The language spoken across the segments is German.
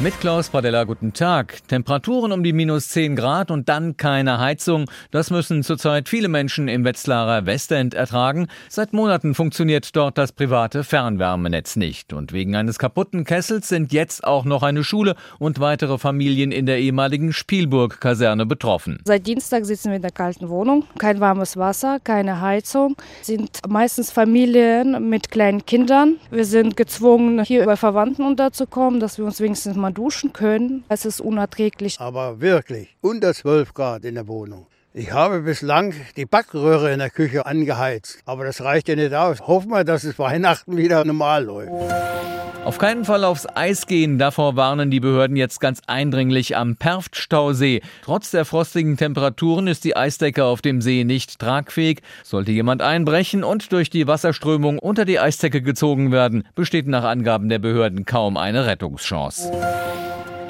Mit Klaus Pradella, guten Tag. Temperaturen um die minus 10 Grad und dann keine Heizung. Das müssen zurzeit viele Menschen im Wetzlarer Westend ertragen. Seit Monaten funktioniert dort das private Fernwärmenetz nicht. Und wegen eines kaputten Kessels sind jetzt auch noch eine Schule und weitere Familien in der ehemaligen Spielburg-Kaserne betroffen. Seit Dienstag sitzen wir in der kalten Wohnung. Kein warmes Wasser, keine Heizung. Sind meistens Familien mit kleinen Kindern. Wir sind gezwungen, hier bei Verwandten unterzukommen, dass wir uns wenigstens mal mal duschen können. Es ist unerträglich. Aber wirklich unter 12 Grad in der Wohnung. Ich habe bislang die Backröhre in der Küche angeheizt, aber das reicht ja nicht aus. Hoffen wir, dass es Weihnachten wieder normal läuft. Auf keinen Fall aufs Eis gehen, davor warnen die Behörden jetzt ganz eindringlich am Perftstausee. Trotz der frostigen Temperaturen ist die Eisdecke auf dem See nicht tragfähig. Sollte jemand einbrechen und durch die Wasserströmung unter die Eisdecke gezogen werden, besteht nach Angaben der Behörden kaum eine Rettungschance.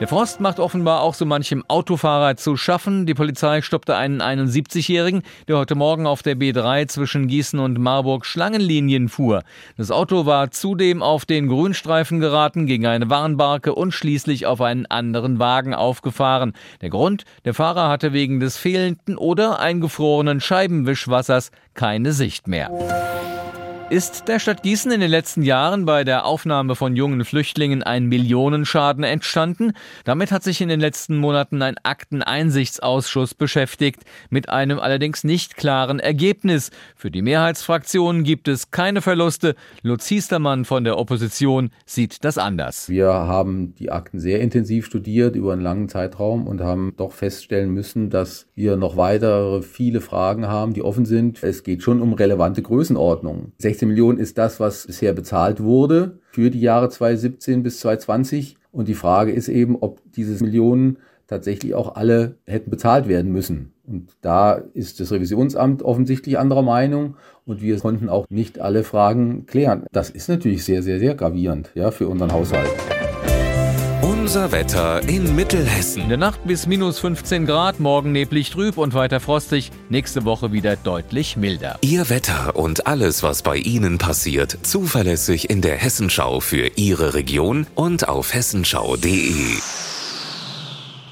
Der Frost macht offenbar auch so manchem Autofahrer zu schaffen. Die Polizei stoppte einen 71-Jährigen, der heute Morgen auf der B3 zwischen Gießen und Marburg Schlangenlinien fuhr. Das Auto war zudem auf den Grünstreifen geraten, gegen eine Warnbarke und schließlich auf einen anderen Wagen aufgefahren. Der Grund, der Fahrer hatte wegen des fehlenden oder eingefrorenen Scheibenwischwassers keine Sicht mehr. Ist der Stadt Gießen in den letzten Jahren bei der Aufnahme von jungen Flüchtlingen ein Millionenschaden entstanden? Damit hat sich in den letzten Monaten ein Akteneinsichtsausschuss beschäftigt, mit einem allerdings nicht klaren Ergebnis. Für die Mehrheitsfraktionen gibt es keine Verluste. Lutz Hiestermann von der Opposition sieht das anders. Wir haben die Akten sehr intensiv studiert über einen langen Zeitraum und haben doch feststellen müssen, dass wir noch weitere viele Fragen haben, die offen sind. Es geht schon um relevante Größenordnungen. 16 Millionen ist das, was bisher bezahlt wurde für die Jahre 2017 bis 2020. Und die Frage ist eben, ob diese Millionen tatsächlich auch alle hätten bezahlt werden müssen. Und da ist das Revisionsamt offensichtlich anderer Meinung und wir konnten auch nicht alle Fragen klären. Das ist natürlich sehr, sehr, sehr gravierend ja, für unseren Haushalt. Unser Wetter in Mittelhessen. In der Nacht bis minus 15 Grad, morgen neblig trüb und weiter frostig, nächste Woche wieder deutlich milder. Ihr Wetter und alles, was bei Ihnen passiert, zuverlässig in der Hessenschau für Ihre Region und auf hessenschau.de.